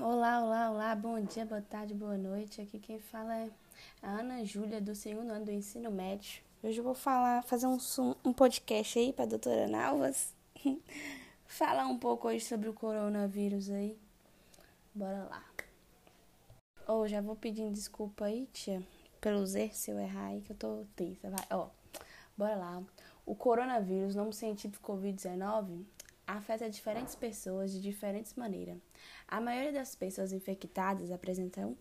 Olá, olá, olá, bom dia, boa tarde, boa noite. Aqui quem fala é a Ana Júlia, do segundo ano do ensino médio. Hoje eu vou falar, fazer um, um podcast aí para a doutora Nalvas. falar um pouco hoje sobre o coronavírus aí. Bora lá. Ou oh, já vou pedindo desculpa aí, tia, pelos erros se eu errar aí, que eu tô tensa. Vai, ó, bora lá. O coronavírus, nome científico Covid-19, afeta diferentes pessoas de diferentes maneiras. A maioria das pessoas infectadas apresentam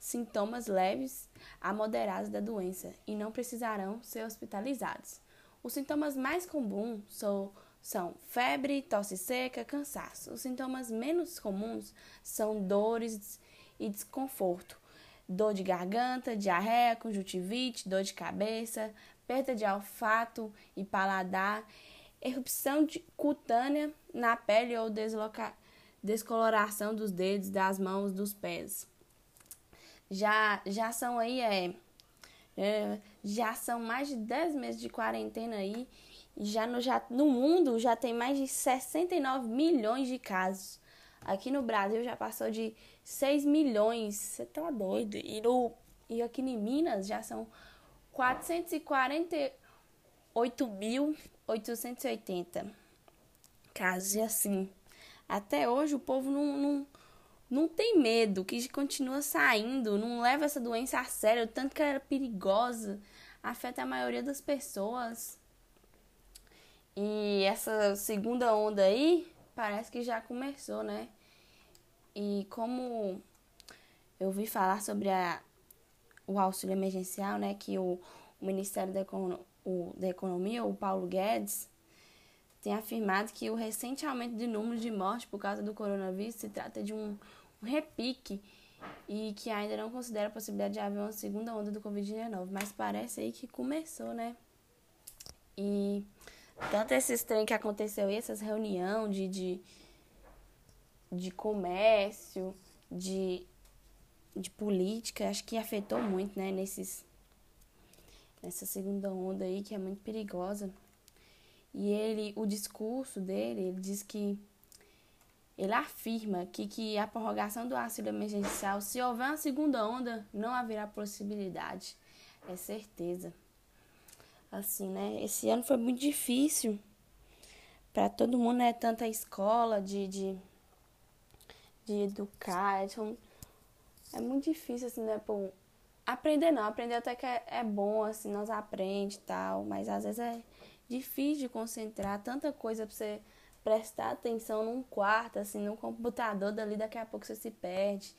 sintomas leves a moderados da doença e não precisarão ser hospitalizados. Os sintomas mais comuns são, são febre, tosse seca, cansaço. Os sintomas menos comuns são dores e desconforto, dor de garganta, diarreia, conjuntivite, dor de cabeça, perda de olfato e paladar erupção cutânea na pele ou deslocar descoloração dos dedos, das mãos, dos pés. Já, já são aí, é, é, já são mais de 10 meses de quarentena aí. Já no, já, no mundo já tem mais de 69 milhões de casos. Aqui no Brasil já passou de 6 milhões. Você tá doido? E, no, e aqui em Minas já são 440 8.880 casos. E assim, até hoje o povo não, não, não tem medo, que continua saindo, não leva essa doença a sério, tanto que ela era perigosa, afeta a maioria das pessoas. E essa segunda onda aí parece que já começou, né? E como eu vi falar sobre a, o auxílio emergencial, né? Que o, o Ministério da Economia o, da Economia, o Paulo Guedes, tem afirmado que o recente aumento de número de mortes por causa do coronavírus se trata de um, um repique e que ainda não considera a possibilidade de haver uma segunda onda do Covid-19, mas parece aí que começou, né? E tanto esses trem que aconteceu aí, essas reuniões de, de, de comércio, de, de política, acho que afetou muito, né, nesses, nessa segunda onda aí que é muito perigosa. E ele, o discurso dele, ele diz que ele afirma que, que a prorrogação do auxílio emergencial, se houver uma segunda onda, não haverá possibilidade. É certeza. Assim, né? Esse ano foi muito difícil para todo mundo, né? Tanta escola de, de, de educar. Então, é muito difícil, assim, né? Aprender não, aprender até que é, é bom, assim, nós aprende e tal, mas às vezes é difícil de concentrar, tanta coisa pra você prestar atenção num quarto, assim, num computador, dali daqui a pouco você se perde.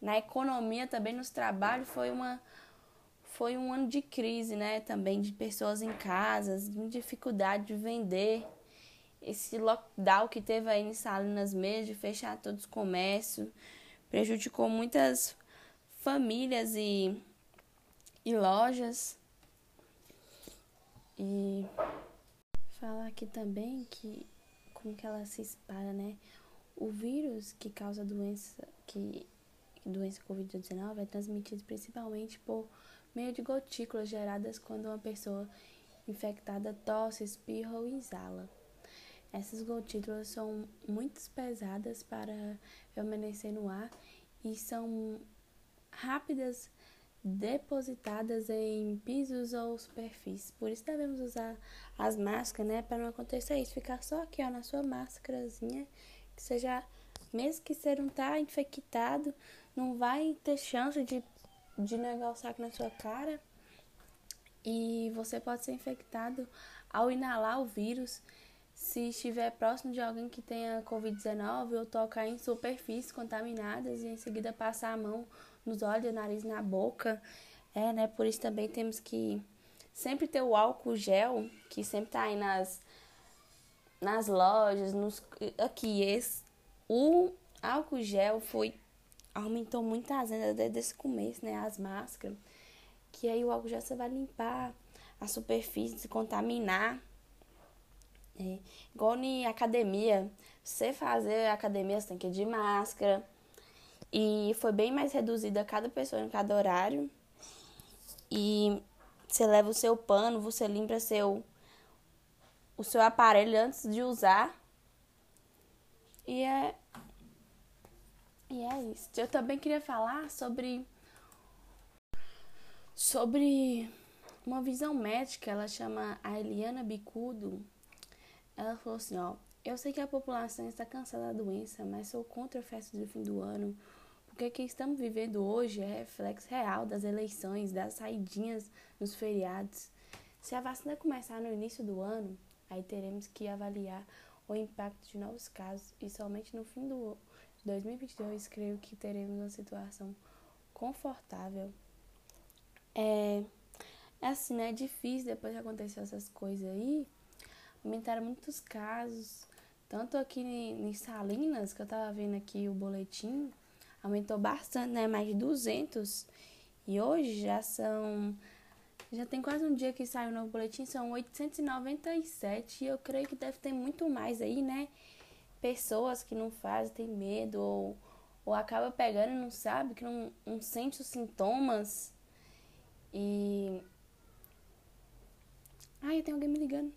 Na economia também, nos trabalhos, foi uma foi um ano de crise, né, também de pessoas em casas, de dificuldade de vender. Esse lockdown que teve aí em Salinas mesmo, de fechar todos os comércios, prejudicou muitas famílias e, e lojas. E falar aqui também que como que ela se espalha, né? O vírus que causa doença, que doença Covid-19 é transmitido principalmente por meio de gotículas geradas quando uma pessoa infectada tosse, espirra ou exala. Essas gotículas são muito pesadas para permanecer no ar e são rápidas depositadas em pisos ou superfícies. Por isso devemos usar as máscaras, né, para não acontecer isso, ficar só aqui, ó, na sua máscarazinha, que seja mesmo que você não tá infectado, não vai ter chance de de negociar aqui na sua cara. E você pode ser infectado ao inalar o vírus se estiver próximo de alguém que tenha Covid-19 ou tocar em superfícies contaminadas e em seguida passar a mão nos olhos, nariz, na boca. É, né? Por isso também temos que sempre ter o álcool gel, que sempre tá aí nas, nas lojas, nos, aqui. Esse, o álcool gel foi aumentou muito as vendas desde esse começo, né? As máscaras. Que aí o álcool gel você vai limpar a superfície, se contaminar. É, igual em academia, você fazer academia, você tem que ir de máscara. E foi bem mais reduzida cada pessoa em cada horário. E você leva o seu pano, você limpa seu o seu aparelho antes de usar. E é e é isso. Eu também queria falar sobre sobre uma visão médica, ela chama a Eliana Bicudo. Ela falou assim, ó, eu sei que a população está cansada da doença, mas sou contra a festa do fim do ano, o que estamos vivendo hoje é reflexo real das eleições, das saidinhas nos feriados. Se a vacina começar no início do ano, aí teremos que avaliar o impacto de novos casos e somente no fim do 2022 creio que teremos uma situação confortável. É, é assim, né? É difícil depois que aconteceu essas coisas aí. Aumentaram muitos casos. Tanto aqui em Salinas, que eu tava vendo aqui o boletim, aumentou bastante, né? Mais de 200. E hoje já são. Já tem quase um dia que saiu o novo boletim, são 897. E eu creio que deve ter muito mais aí, né? Pessoas que não fazem, tem medo, ou, ou acaba pegando e não sabe, que não, não sente os sintomas. E Ai, tem alguém me ligando.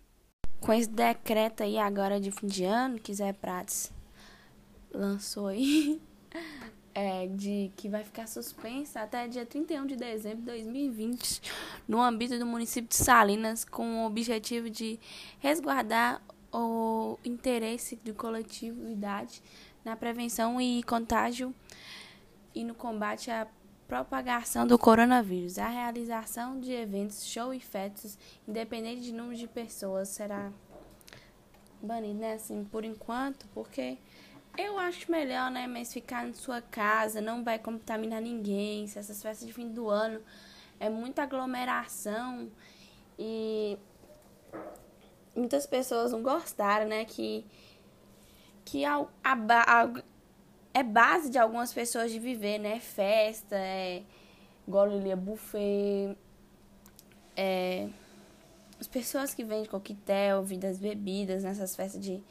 Com esse decreto aí agora de fim de ano, que Zé Prates lançou aí, é, de que vai ficar suspensa até dia 31 de dezembro de 2020, no âmbito do município de Salinas, com o objetivo de resguardar o interesse de coletividade na prevenção e contágio e no combate à propagação do coronavírus. A realização de eventos, show e festas, independente de número de pessoas, será banido, né? Assim, por enquanto, porque eu acho melhor, né? Mas ficar na sua casa, não vai contaminar ninguém. Se essas festas de fim do ano é muita aglomeração e muitas pessoas não gostaram, né? Que, que a, a, a é base de algumas pessoas de viver, né? Festa, é, igual Lilia Buffet, é, as pessoas que vendem coquetel, vidas bebidas nessas festas de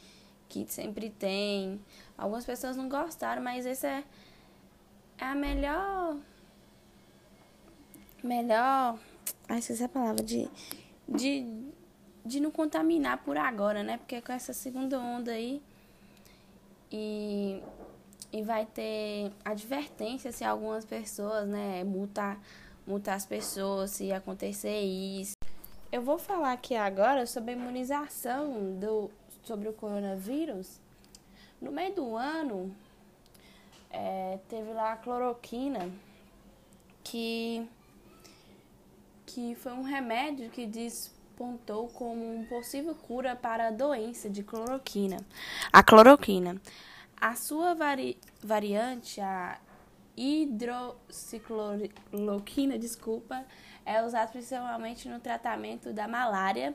que sempre tem. Algumas pessoas não gostaram, mas esse é, é a melhor. Melhor. Ai, esqueci a palavra. De, de, de não contaminar por agora, né? Porque com essa segunda onda aí. E e vai ter advertência se algumas pessoas, né, multar, multar as pessoas se acontecer isso. Eu vou falar aqui agora sobre a imunização do, sobre o coronavírus. No meio do ano, é, teve lá a cloroquina, que, que foi um remédio que despontou como um possível cura para a doença de cloroquina. A cloroquina. A sua vari variante, a hidroxicloroquina, desculpa, é usada principalmente no tratamento da malária.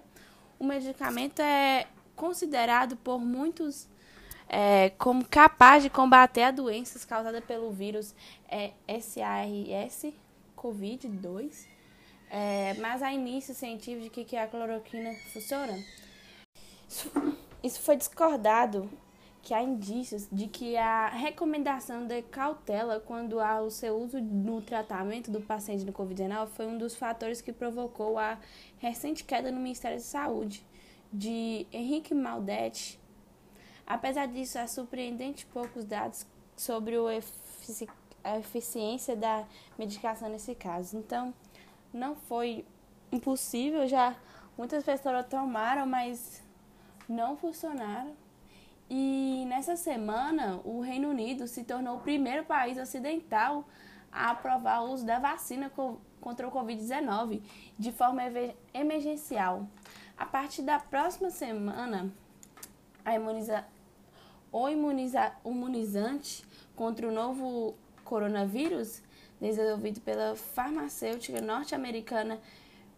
O medicamento é considerado por muitos é, como capaz de combater as doenças causadas pelo vírus é, SARS COVID-2, é, mas há início científico de que, que a cloroquina funciona. Isso, isso foi discordado que há indícios de que a recomendação de cautela quando há o seu uso no tratamento do paciente no Covid-19 foi um dos fatores que provocou a recente queda no Ministério da Saúde de Henrique Maldetti. Apesar disso, há surpreendente poucos dados sobre efici a eficiência da medicação nesse caso. Então, não foi impossível, já muitas pessoas tomaram, mas não funcionaram. E nessa semana, o Reino Unido se tornou o primeiro país ocidental a aprovar o uso da vacina contra o Covid-19 de forma emergencial. A partir da próxima semana, imuniza... o imuniza... imunizante contra o novo coronavírus, desenvolvido pela farmacêutica norte-americana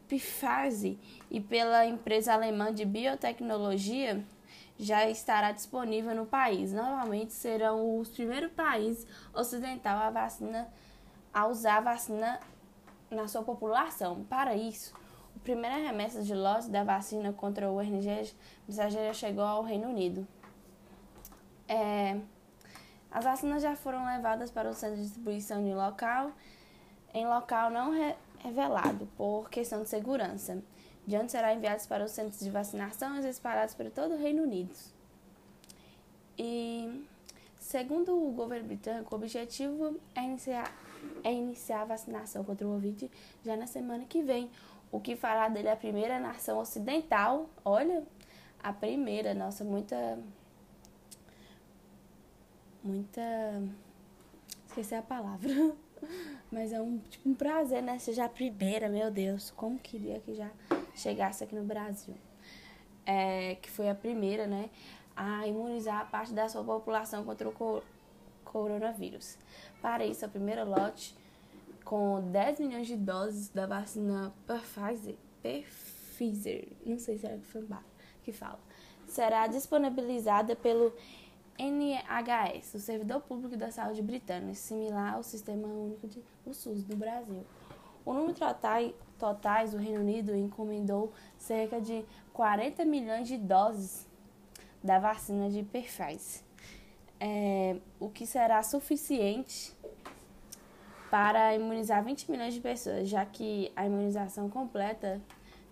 Pfizer e pela empresa alemã de biotecnologia, já estará disponível no país. Novamente serão os primeiros países ocidental a vacina a usar a vacina na sua população. Para isso, o primeiro remessa de lotes da vacina contra o RNG mensageiro chegou ao Reino Unido. É, as vacinas já foram levadas para o centro de distribuição de local, em local não re revelado por questão de segurança de onde serão enviados para os centros de vacinação espalhados por todo o Reino Unido. E Segundo o governo britânico, o objetivo é iniciar, é iniciar a vacinação contra o Covid já na semana que vem, o que fará dele a primeira nação ocidental, olha, a primeira, nossa, muita. Muita. Esqueci a palavra. Mas é um, tipo, um prazer, né? Seja a primeira, meu Deus. Como queria que já chegasse aqui no Brasil. É, que foi a primeira, né? A imunizar a parte da sua população contra o coronavírus. Para isso, a primeira lote com 10 milhões de doses da vacina Pfizer, Pfizer, não sei se é que fala, será disponibilizada pelo NHS, o Servidor Público da Saúde Britânico, similar ao Sistema Único de o SUS do Brasil. O número total, totais do Reino Unido encomendou cerca de 40 milhões de doses da vacina de Pfizer, é, o que será suficiente para imunizar 20 milhões de pessoas, já que a imunização completa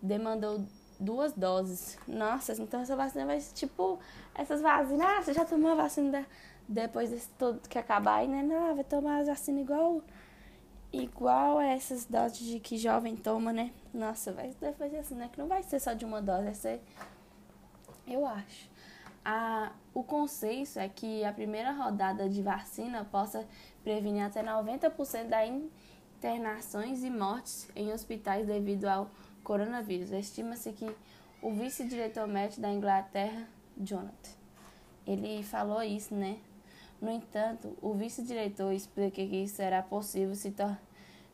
demandou duas doses. Nossa, então essa vacina vai ser tipo essas vacinas. Ah, você já tomou a vacina da, depois desse todo que acabar aí, né? Não, vai tomar a vacina igual igual a essas doses de que jovem toma, né? Nossa, vai, vai ser assim, né? Que não vai ser só de uma dose, vai ser. Eu acho. A, o consenso é que a primeira rodada de vacina possa prevenir até 90% das internações e mortes em hospitais devido ao coronavírus. Estima-se que o vice-diretor médico da Inglaterra, Jonathan, ele falou isso, né? No entanto, o vice-diretor explica que isso será possível se,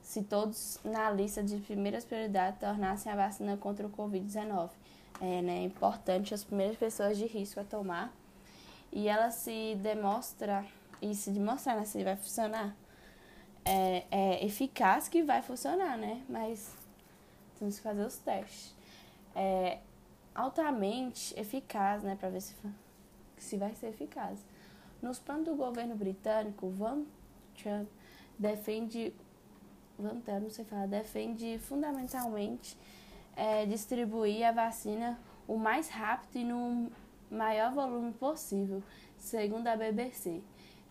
se todos na lista de primeiras prioridades tornassem a vacina contra o Covid-19. É né, importante as primeiras pessoas de risco a tomar. E ela se demonstra, e se demonstrar né, se vai funcionar, é, é eficaz que vai funcionar, né? Mas temos que fazer os testes. É altamente eficaz, né? Para ver se, se vai ser eficaz. Nos planos do governo britânico, Van Trump defende, Van Trump, não sei falar, defende fundamentalmente é, distribuir a vacina o mais rápido e no maior volume possível, segundo a BBC.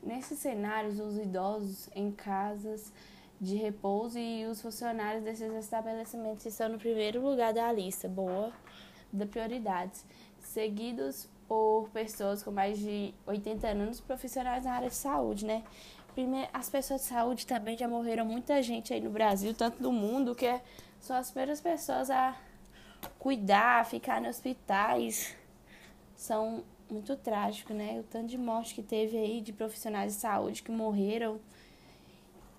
Nesses cenários, os idosos em casas de repouso e os funcionários desses estabelecimentos estão no primeiro lugar da lista, boa, de prioridades, seguidos por pessoas com mais de 80 anos, profissionais na área de saúde, né? Primeiro, as pessoas de saúde também já morreram muita gente aí no Brasil, tanto do mundo, que é, são as primeiras pessoas a cuidar, ficar nos hospitais. São muito trágico, né? O tanto de morte que teve aí de profissionais de saúde que morreram.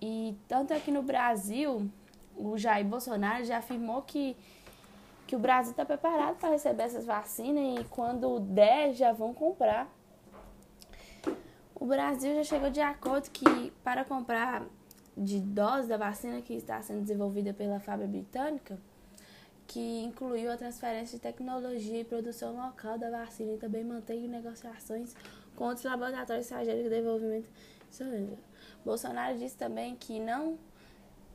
E tanto aqui no Brasil, o Jair Bolsonaro já afirmou que que o Brasil está preparado para receber essas vacinas e quando der já vão comprar. O Brasil já chegou de acordo que para comprar de dose da vacina que está sendo desenvolvida pela fábrica britânica, que incluiu a transferência de tecnologia e produção local da vacina e também mantém negociações com outros laboratórios estrangeiros de desenvolvimento. Bolsonaro disse também que não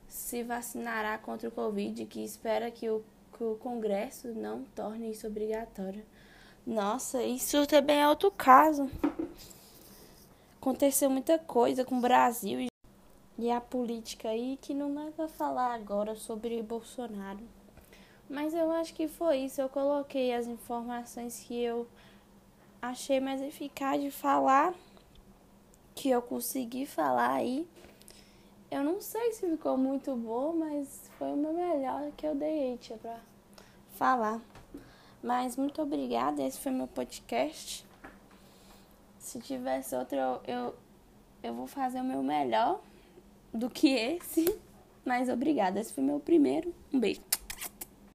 se vacinará contra o Covid e que espera que o que o Congresso não torne isso obrigatório. Nossa, isso também é outro caso. Aconteceu muita coisa com o Brasil e a política aí que não dá pra falar agora sobre Bolsonaro. Mas eu acho que foi isso. Eu coloquei as informações que eu achei mais eficaz de falar, que eu consegui falar aí. Eu não sei se ficou muito bom, mas foi o meu melhor que eu dei, tia, pra falar. Mas muito obrigada, esse foi meu podcast. Se tivesse outro, eu, eu, eu vou fazer o meu melhor do que esse. Mas obrigada, esse foi meu primeiro. Um beijo.